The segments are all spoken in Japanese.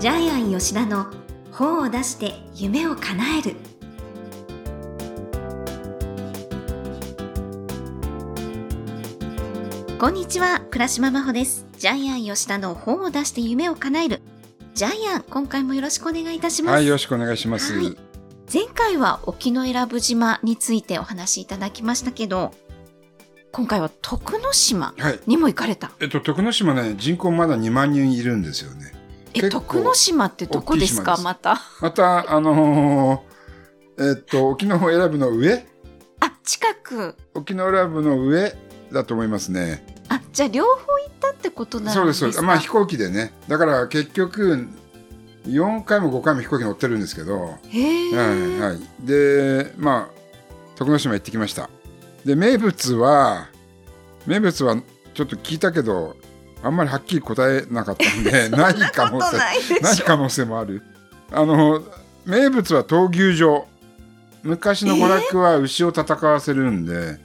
ジャイアン吉田の本を出して夢を叶えるこんにちは倉島真帆ですジャイアン吉田の本を出して夢を叶えるジャイアン今回もよろしくお願いいたしますはい、よろしくお願いします。はい前回は沖永良部島についてお話しいただきましたけど今回は徳之島はい。にも行かれたえっと、徳之島ね、人口まだ2万人いるんですよね。え徳之島ってどこですか？またまた、あのーえっと、沖永良部の上？あ近く沖永良部の上だと思いますね。あじゃあ両方行ったってことなんですか？そうです、そうです。まあ飛行機でね。だから結局、4回も5回も飛行機乗ってるんですけど、へえ、はい、はい。で、まあ、徳之島行ってきました。で、名物は、名物はちょっと聞いたけど、あんまりはっきり答えなかったんで、ない可能性、ない可能性もある。あの、名物は闘牛場。昔の娯楽は牛を戦わせるんで、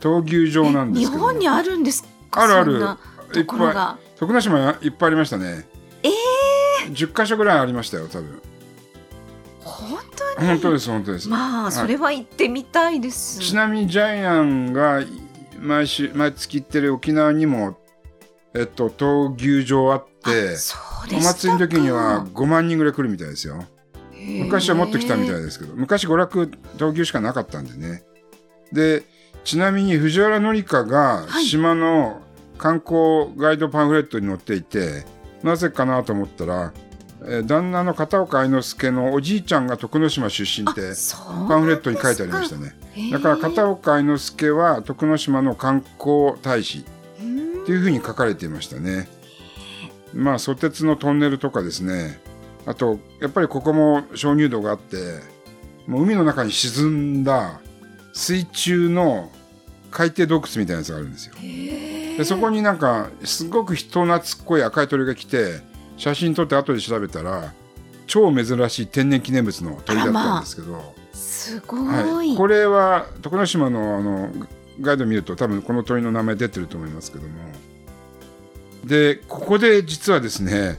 闘牛場なんですけど。日本にあるんですか？あるあるそんなところが徳之島いっぱいありましたね。ええ10箇所ぐらいありましたよ、多分。本当に？本当です、本当です。まあいそれは行ってみたいです、ちなみにジャイアンが毎週毎月行ってる沖縄にも、えっと、闘牛場あってお祭りの時には5万人ぐらい来るみたいですよ。昔はもっと来たみたいいですけど昔娯楽闘牛しかなかったんでね。でちなみに藤原紀香がはい。島の観光ガイドパンフレットに載っていて、なぜかなと思ったら、えー旦那の片岡愛之助のおじいちゃんが徳之島出身ってパンフレットに書いてありましたね。だから片岡愛之助は徳之島の観光大使っていうふうに書かれていましたね。まあ、ソテツのトンネルとかですね。あと、やっぱりここも鍾乳洞があって、もう海の中に沈んだ水中の海底洞窟みたいなやつがあるんですよ。でそこになんか、すごく人懐っこい赤い鳥が来て、写真撮って後で調べたら、超珍しい天然記念物の鳥だったんですけど、すごい、はい、これは徳之島のあのガイド見ると多分この鳥の名前出てると思いますけども。でここで実はですね、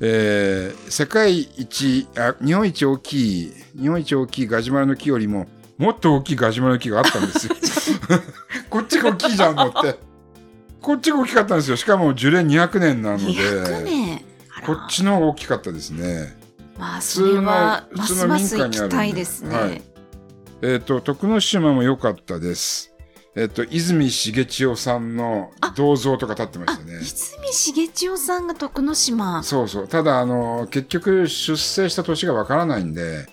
えー世界一あ日本一大きい日本一大きいガジュマルの木よりももっと大きいガジュマルの木があったんですよ。こっちが大きいじゃんのって。こっちが大きかったんですよ。しかも樹齢200年なので。200年。あら。こっちの方が大きかったですね。まあそれは普ます通の民家にあるんで。きたいですね、はい。えっ、と、徳之島も良かったです。えっ、と、泉重千代さんの銅像とか立ってましたね。泉重千代さんが徳之島そうそう。ただ、あの、結局、出生した年がわからないんで、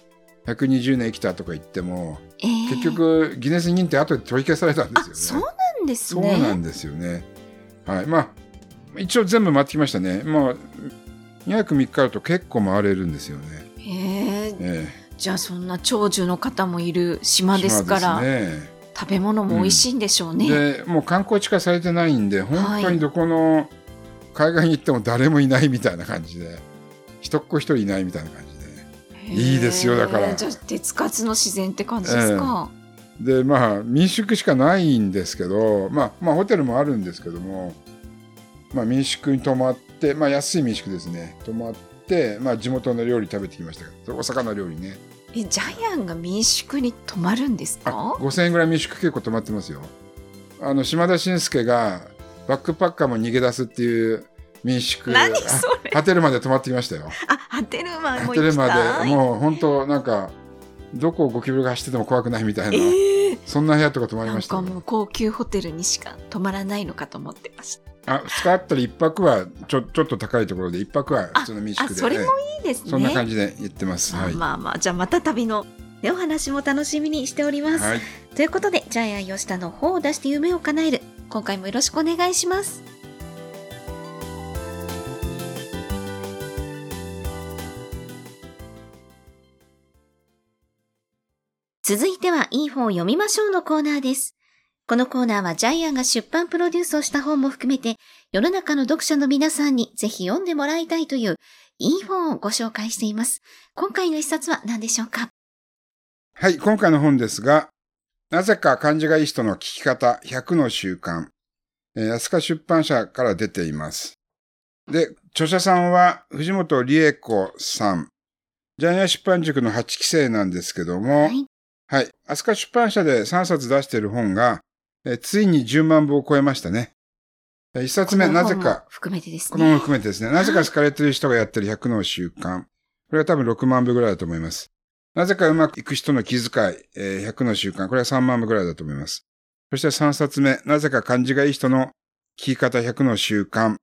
120年生きたとか言っても、えー結局、ギネス認定後で取り消されたんあですよね。そうなんですそうねなんですよね。はい。まあ、一応全部回ってきましたね。まあ、2泊3日あると結構回れるんですよね。へええじゃあそんな長寿の方もいるえ島ですから島ですね。食べ物も美味しいんでしょうね、でもう観光地化されてないんで本当にどこの海岸に行っても誰もいないみたいな感じで一っ子一人いないみたいな感じで。いいですよだから。じゃあ手つかずの自然って感じですか、でまあ民宿しかないんですけど、まあ、まあホテルもあるんですけども、まあ、民宿に泊まって、まあ、安い民宿ですね。泊まって、まあ、地元の料理食べてきましたけどお魚料理ねえジャイアンが民宿に泊まるんですあか5000円ぐらい民宿結構泊まってますよ。あの島田紳介がバックパッカーも逃げ出すっていう民宿何それ？ホテルまで泊まってきましたよ。あハテルマンもホテルまでもう本当なんかどこをゴキブリが走ってても怖くないみたいな、えー、そんな部屋とか泊まりなんました。よかもう高級ホテルにしか泊まらないのかと思ってましたあ2日あったら1泊はちょちょっと高いところで1泊は普通の民宿で。あそれもいいですね。そんな感じで言ってます、はい、まあまあじゃあまた旅のねお話も楽しみにしております、はい、ということでジャイアン吉田の本を出して夢を叶える。今回もよろしくお願いします。続いてはいい本を読みましょうのコーナーです。このコーナーはジャイアンが出版プロデュースをした本も含めて世の中の読者の皆さんにぜひ読んでもらいたいといういい本をご紹介しています。今回の一冊は何でしょうか？はい、今回の本ですがなぜか漢字がいい人の聞き方100の習慣、えー安川出版社から出ています。で、著者さんは藤本理恵子さん。ジャイアン出版塾の8期生なんですけども、はい。はい。飛鳥出版社で3冊出している本が、えついに10万部を超えましたね。一冊目、なぜか。含めてですね。この本含めてですね。なぜか好かれてる人がやってる100の習慣。これは多分6万部ぐらいだと思います。なぜかうまくいく人の気遣い、えー、100の習慣。これは3万部ぐらいだと思います。そして3冊目、なぜか感じがいい人の聞き方100の習慣。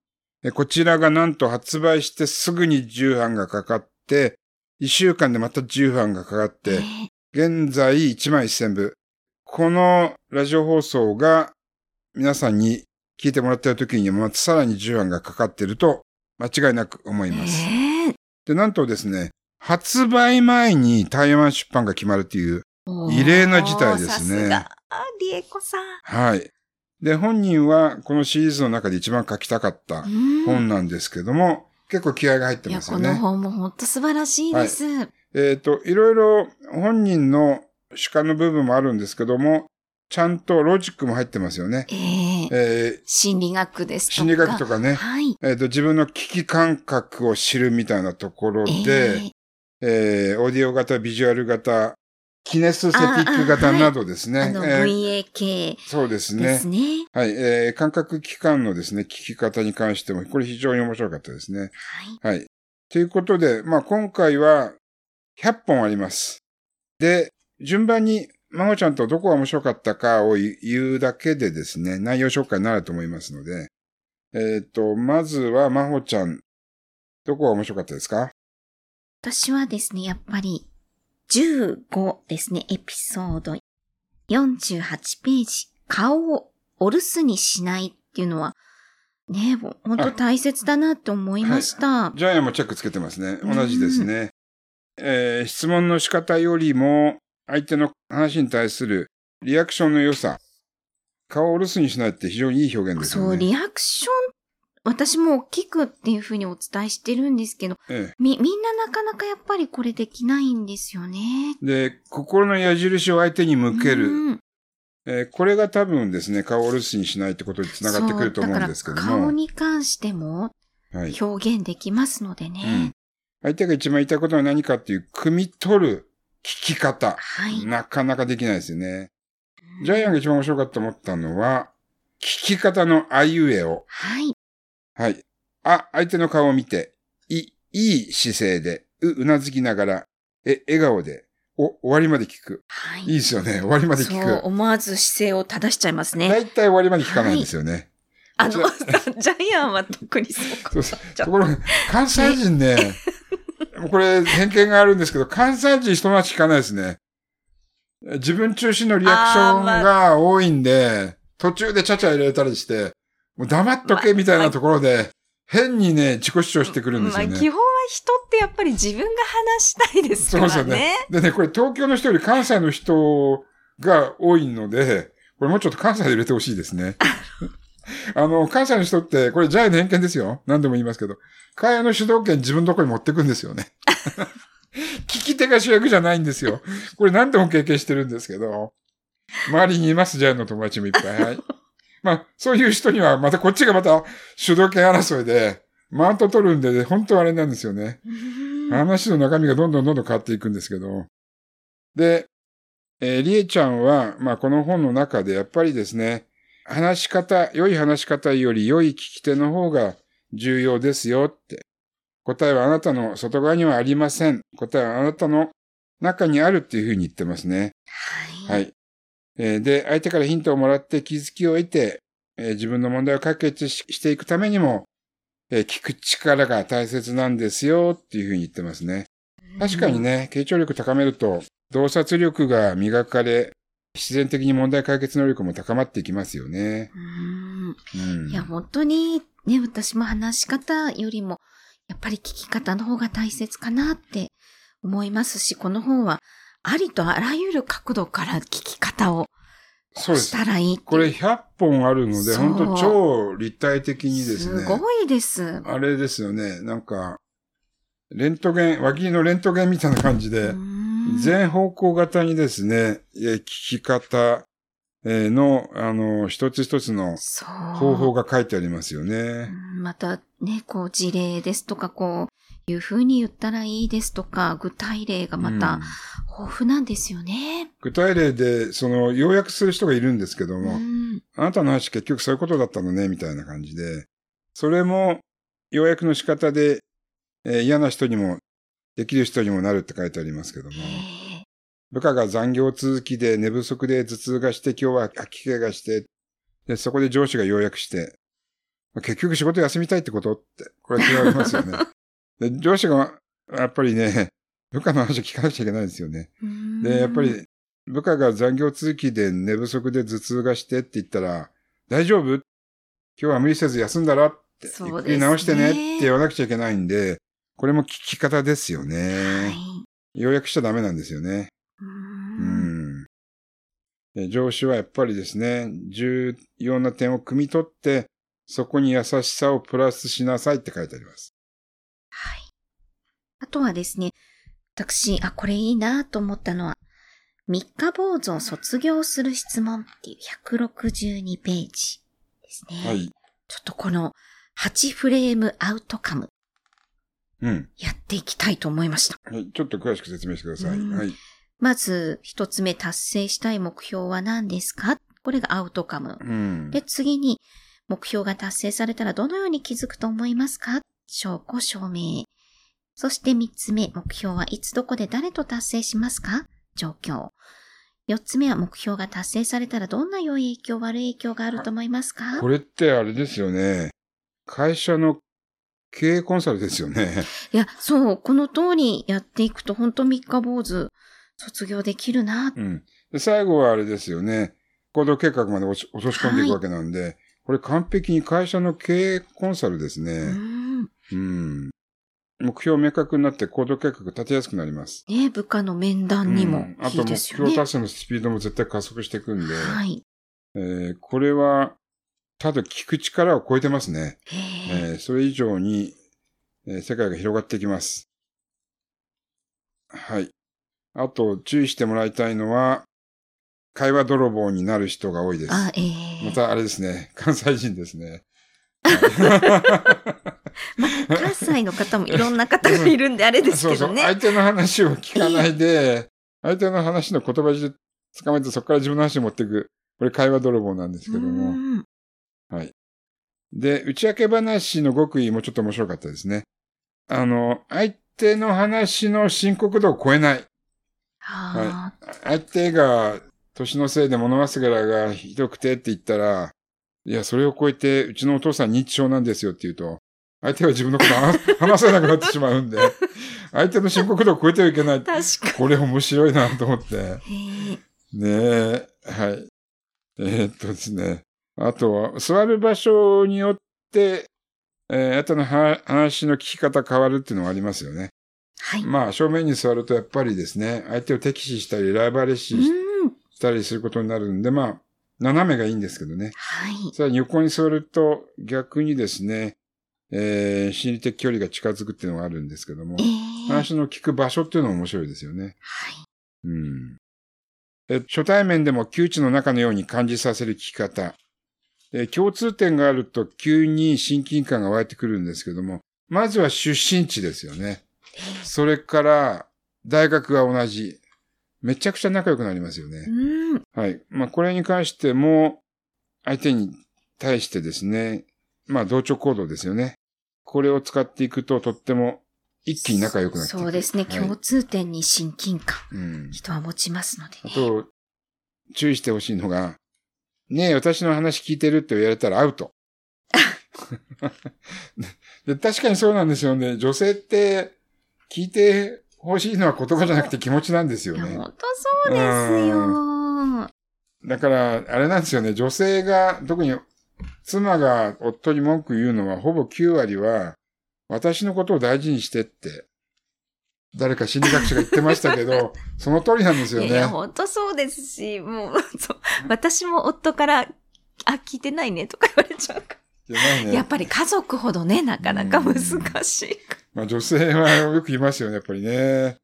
こちらがなんと発売してすぐに重版がかかって、1週間でまた重版がかかって、現在1万1000部。このラジオ放送が皆さんに聞いてもらっている時にまたさらに重版がかかっていると間違いなく思います。で、なんとですね、発売前に台湾出版が決まるっていう異例な事態ですね。さすが、リエコさん。はい。で、本人はこのシリーズの中で一番書きたかった本なんですけども、結構気合が入ってますよね。いや、この本も本当素晴らしいです。はい、えっ、ー、と、いろいろ本人の主観の部分もあるんですけども、ちゃんとロジックも入ってますよね。えー、えー、心理学ですとか。心理学とかね。はい。えっ、ー、と、自分の危機感覚を知るみたいなところで、えー、えー、オーディオ型、ビジュアル型、キネスセティック型などですね。あ,、はい、あの、VAK、そうですね。ですね。はい。えー、感覚器官のですね、聞き方に関しても、これ非常に面白かったですね。はい。はい。ということで、まあ今回は100本あります。で、順番に、まほちゃんとどこが面白かったかを言うだけでですね、内容紹介になると思いますので、えっ、ー、と、まずはまほちゃん、どこが面白かったですか？私はですね、やっぱり、15ですね、エピソード。48ページ。顔をお留守にしないっていうのは、ね、本当大切だなと思いました。はい、ジャイアンもチェックつけてますね。同じですね。えー、質問の仕方よりも、相手の話に対するリアクションの良さ。顔をお留守にしないって非常にいい表現ですよね。そう、リアクション私も大きくっていうふうにお伝えしてるんですけど、ええ、み、みんななかなかやっぱりこれできないんですよね。で、心の矢印を相手に向ける。うん、えー、これが多分ですね、顔を留守にしないってことにつながってくると思うんですけども。顔に関しても表現できますのでね、はいうん。相手が一番言いたいことは何かっていう、汲み取る聞き方。はい、なかなかできないですよね。ジャイアンが一番面白かったと思ったのは、聞き方のあいうえを。はい。はい。あ、相手の顔を見て、い、いい姿勢で、う、うなずきながら、え、笑顔で、お、終わりまで聞く。はい。いいですよね。終わりまで聞く。そう、思わず姿勢を正しちゃいますね。大体終わりまで聞かないんですよね。はい、あの、ジャイアンは特にそうかそうそう。ところが、関西人ね、これ偏見があるんですけど、関西人人待ち聞かないですね。自分中心のリアクションが多いんで、途中でちゃちゃ入れたりして、もう黙っとけみたいなところで、変にね、自己主張してくるんですよね。まあ、基本は人ってやっぱり自分が話したいですからね。そうですよね。でね、これ東京の人より関西の人が多いので、これもうちょっと関西で入れてほしいですね。あの、関西の人って、これジャイの偏見ですよ。何でも言いますけど。会話の主導権自分のとこに持ってくんですよね。聞き手が主役じゃないんですよ。これ何でも経験してるんですけど。周りにいます、ジャイの友達もいっぱい。はい。まあ、そういう人には、またこっちがまた主導権争いで、マウント取るんで、本当はあれなんですよね。話の中身がどんどんどんどん変わっていくんですけど。で、えー、りえちゃんは、まあ、この本の中でやっぱりですね、話し方、良い話し方より良い聞き手の方が重要ですよって。答えはあなたの外側にはありません。答えはあなたの中にあるっていうふうに言ってますね。はい。はい。で、相手からヒントをもらって気づきを得て、自分の問題を解決していくためにも、聞く力が大切なんですよっていうふうに言ってますね。確かにね、傾聴力高めると、洞察力が磨かれ、自然的に問題解決能力も高まっていきますよね。うん、いや、本当にね、私も話し方よりも、やっぱり聞き方の方が大切かなって思いますし、この本はありとあらゆる角度から聞き方をしたらいいこれ100本あるので、本当超立体的にですね。すごいです。あれですよね。なんか、レントゲン、脇のレントゲンみたいな感じで、全方向型にですね、聞き方、えーの、あの、一つ一つの。方法が書いてありますよね。うんまたね、こう事例ですとか、こういう風に言ったらいいですとか、具体例がまうんた豊富なんですよね。具体例で、その、要約する人がいるんですけども、うんあなたの話結局そういうことだったのね、みたいな感じで、それも、要約の仕方で、えー嫌な人にも、できる人にもなるって書いてありますけども、部下が残業続きで寝不足で頭痛がして今日は吐き気がして、で、そこで上司が要約して、まあ結局仕事休みたいってことって、これは違いますよね。で、上司が、やっぱりね、部下の話を聞かなくちゃいけないですよね。うん。で、やっぱり、部下が残業続きで寝不足で頭痛がしてって言ったら、大丈夫？今日は無理せず休んだらって、ね。ゆっくり直してねって言わなくちゃいけないんで、これも聞き方ですよね。はい。要約しちゃダメなんですよね。ううんん。で上司はやっぱりですね、重要な点を汲み取って、そこに優しさをプラスしなさいって書いてあります。はい。あとはですね、私、あ、これいいなと思ったのは、三日坊主を卒業する質問っていう162ページですね。はい。ちょっとこの8フレームアウトカムうん。やっていきたいと思いました。はい。ちょっと詳しく説明してください。うんはい。まず、一つ目達成したい目標は何ですか？これがアウトカム。うん。で、次に、目標が達成されたらどのように気づくと思いますか？証拠証明。そして三つ目、目標はいつどこで誰と達成しますか？状況。四つ目は目標が達成されたらどんな良い影響、悪い影響があると思いますか？これってあれですよね。会社の経営コンサルですよね。いや、そう、この通りやっていくと本当三日坊主卒業できるな。うん。で、最後はあれですよね。行動計画まで落とし込んでいくわけなんで、これ完璧に会社の経営コンサルですうね。ん。うん。目標明確になって行動計画立てやすくなります。ね、部下の面談にもうんあいいと目ですよね。標達成のスピードも絶対加速していくんで、はい。えーこれは、ただ聞く力を超えてますね。へええーそれ以上に、えー世界が広がっていきます。はい。あと、注意してもらいたいのは、会話泥棒になる人が多いです。あ、ええまたあれですね、関西人ですね。関西の方もいろんな方がいるんであれです そうそう、けどね。相手の話を聞かないで、相手の話の言葉で捕まえてそこから自分の話に持っていく。これ会話泥棒なんですけどうも。んはい。で、内訳話の極意もちょっと面白かったですね。あの、相手の話の深刻度を超えない。はあ、相手が年のせいで物忘れがひどくてって言ったら、いや、それを超えて、うちのお父さん認知症なんですよって言うと、相手は自分のこと話 話せなくなってしまうんで、相手の深刻度を超えてはいけない。確かこれ面白いなと思って。ねえ、はい。えーっとですね。あとは、座る場所によって、えー、あとのは話の聞き方変わるっていうのがありますよね。はい。まあ、正面に座るとやっぱりですね、相手を敵視したり、ライバル視うん。したりすることになるんで、まあ、斜めがいいんですけどね。はい。さらに横に座ると逆にですね、えー、心理的距離が近づくっていうのがあるんですけどもえ、え話の聞く場所っていうのも面白いですよね。はい。うん。え初対面でも窮地の中のように感じさせる聞き方。で共通点があると急に親近感が湧いてくるんですけども、まずは出身地ですよね。それから、大学が同じ。めちゃくちゃ仲良くなりますよね。うん。はい。まあ、これに関しても、相手に対してですね、まあ、同調行動ですよね。これを使っていくと、とっても一気に仲良くなっていくそうですね。はい共通点に親近感、うん。人は持ちますのでね。あと、注意してほしいのが、ねえ、私の話聞いてるって言われたらアウト。で確かにそうなんですよね。女性って聞いてほしいのは言葉じゃなくて気持ちなんですよね。本当そうですよ。だから、あれなんですよね。女性が、特に妻が夫に文句言うのは、ほぼ9割は、私のことを大事にしてって、誰か心理学者が言ってましたけど、その通りなんですよいやいや、ね。本当そうですし、もう、私も夫から、あ、聞いてないねとか言われちゃうから。ねやっぱり家族ほどね、なかなか難しい。まあ女性はよく言いますよね、やっぱりね。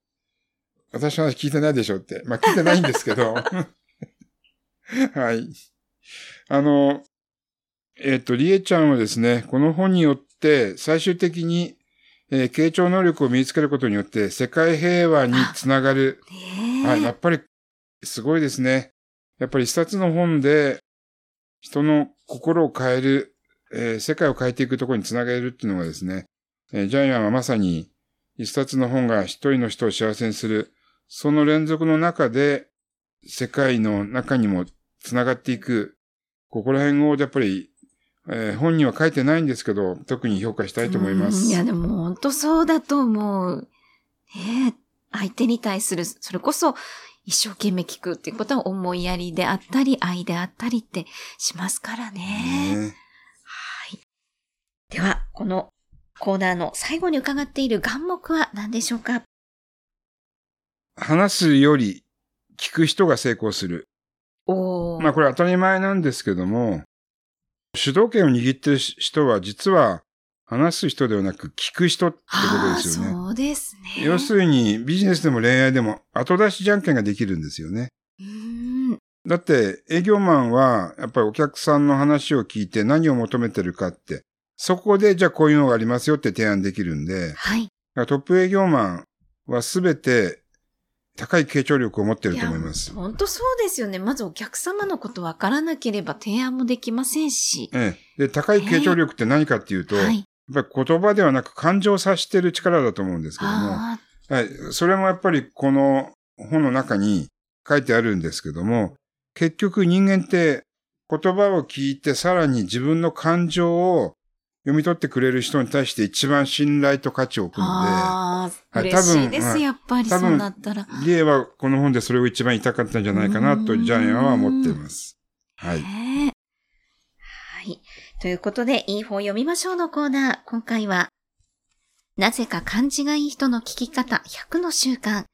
私の話聞いてないでしょって。まあ聞いてないんですけど。はい。あの、えっ、ー、と、りえちゃんはですね、この本によって最終的に、えー、傾聴能力を身につけることによって世界平和につながる。はい、やっぱりすごいですね。やっぱり一冊の本で人の心を変える、えー、世界を変えていくところにつなげるっていうのがですね、えー、ジャイアンはまさに一冊の本が一人の人を幸せにする、その連続の中で世界の中にもつながっていく、ここら辺をやっぱり、えー、本には書いてないんですけど、特に評価したいと思います。いや、でも本当そうだと思う。ね相手に対する、それこそ一生懸命聞くっていうことは思いやりであったり、愛であったりってしますからね。ねはい。では、このコーナーの最後に伺っている願目は何でしょうか？話すより聞く人が成功する。おまあこれ当たり前なんですけども、主導権を握ってる人は実は話す人ではなく聞く人ってことですよね。そうですね。要するにビジネスでも恋愛でも後出しじゃんけんができるんですよね。だって営業マンはやっぱりお客さんの話を聞いて何を求めてるかって、そこでじゃあこういうのがありますよって提案できるんで、はい。トップ営業マンはすべて高い傾聴力を持っていると思います。本当そうですよね。まずお客様のことわからなければ提案もできませんし。ええ。で、高い傾聴力って何かっていうと、はい、やっぱり言葉ではなく感情を察している力だと思うんですけども、はい。それもやっぱりこの本の中に書いてあるんですけども、結局人間って言葉を聞いてさらに自分の感情を読み取ってくれる人に対して一番信頼と価値を置くので、嬉しいです、やっぱりそうなったら。リエはこの本でそれを一番言いたかったんじゃないかなと、ジャイアンは思っています。はい。はい。ということで、いい本読みましょうのコーナー。今回は、なぜか感じがいい人の聞き方100の習慣。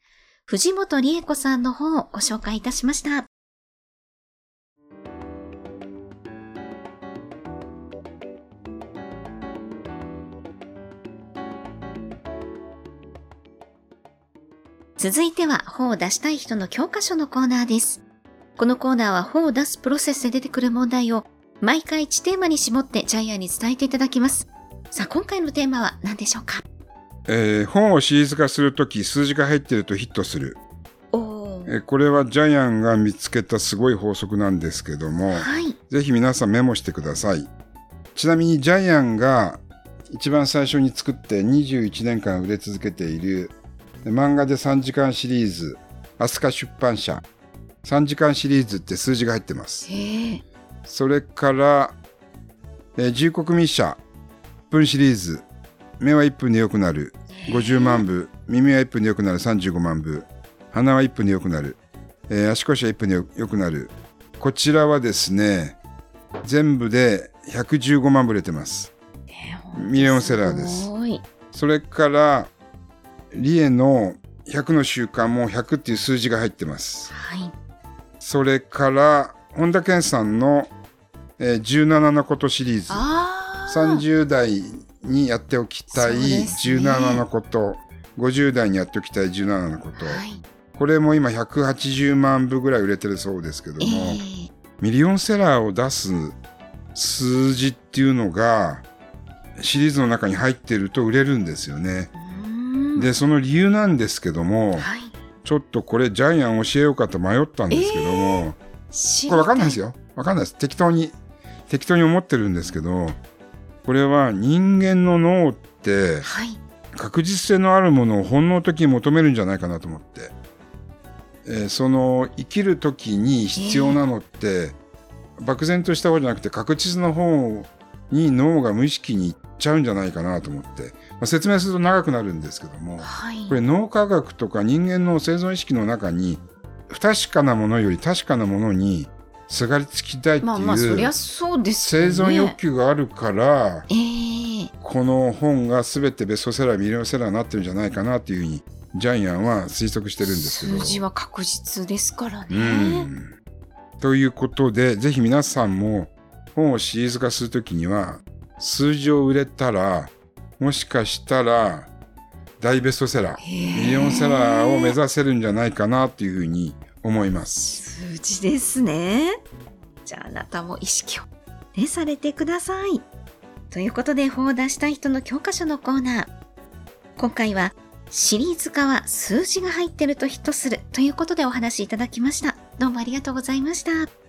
藤本理恵子さんの本をご紹介いたしました。続いては本を出したい人の教科書のコーナーです。このコーナーは本を出すプロセスで出てくる問題を毎回1テーマに絞ってジャイアンに伝えていただきます。さあ、今回のテーマは何でしょうか？えー、本をシリーズ化するとき数字が入っているとヒットする。えこれはジャイアンが見つけたすごい法則なんですけども、はい、ぜひ皆さんメモしてください。ちなみにジャイアンが一番最初に作って21年間売れ続けている漫画で3時間シリーズ、飛鳥出版社、3時間シリーズって数字が入ってます。それから、えー、重国密社、分シリーズ、目は1分で良くなる、50万部、耳は1分で良くなる。35万部、鼻は1分で良くなる、えー、足腰は1分で良くなる。こちらはですね、全部で115万部売れてます。ミリオンセラーです。それから、リエの100の習慣も100っていう数字が入ってます。はい。それから、本田健さんの、えー、17のことシリーズ。30代にやっておきたい17のこと、ね、50代にやっておきたい17のこと。はい、これも今180万部ぐらい売れてるそうですけども、えー、ミリオンセラーを出す数字っていうのがシリーズの中に入ってると売れるんですよね。で、その理由なんですけども、はい、ちょっとこれジャイアン教えようかと迷ったんですけども、えー、これわかんないですよ。わかんないです。適当に、適当に思ってるんですけど、これは人間の脳って、確実性のあるものを本能的に求めるんじゃないかなと思って。えー、その生きる時に必要なのって、えー、漠然とした方じゃなくて確実な方に脳が無意識に行っちゃうんじゃないかなと思って。あ、説明すると長くなるんですけども、はい、これ脳科学とか人間の生存意識の中に不確かなものより確かなものにすがりつきたいっていう、まあ、そりゃそうです、生存欲求があるから、えー、この本が全てベストセラーミリオンセラーになってるんじゃないかなっていうふうにジャイアンは推測してるんですけど。数字は確実ですからね。ということでぜひ皆さんも本をシリーズ化するときには数字を売れたらもしかしたら大ベストセラー、ミリオンセラーを目指せるんじゃないかなっていうふうに思います。数字ですね。じゃああなたも意識をねされてください。ということで本を出したい人の教科書のコーナー。今回はシリーズ化は数字が入ってるとヒットするということでお話しいただきました。どうもありがとうございました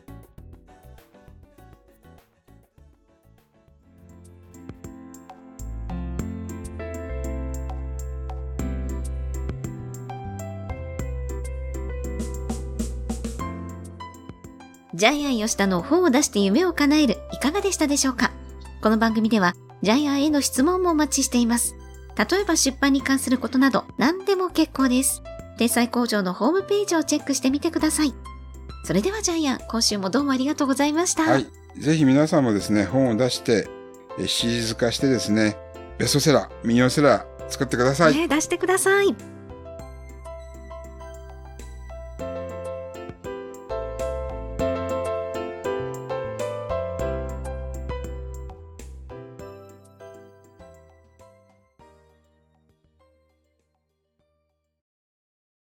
ジャイアン吉田の本を出して夢を叶えるいかがでしたでしょうか？この番組ではジャイアンへの質問もお待ちしています。例えば出版に関することなど何でも結構です。天才工場のホームページをチェックしてみてください。それではジャイアン、今週もどうもありがとうございました。はい。ぜひ皆さんもですね、本を出して、シリーズ化してですね、ベストセラー、ミニオンセラー作ってください。ね、出してください。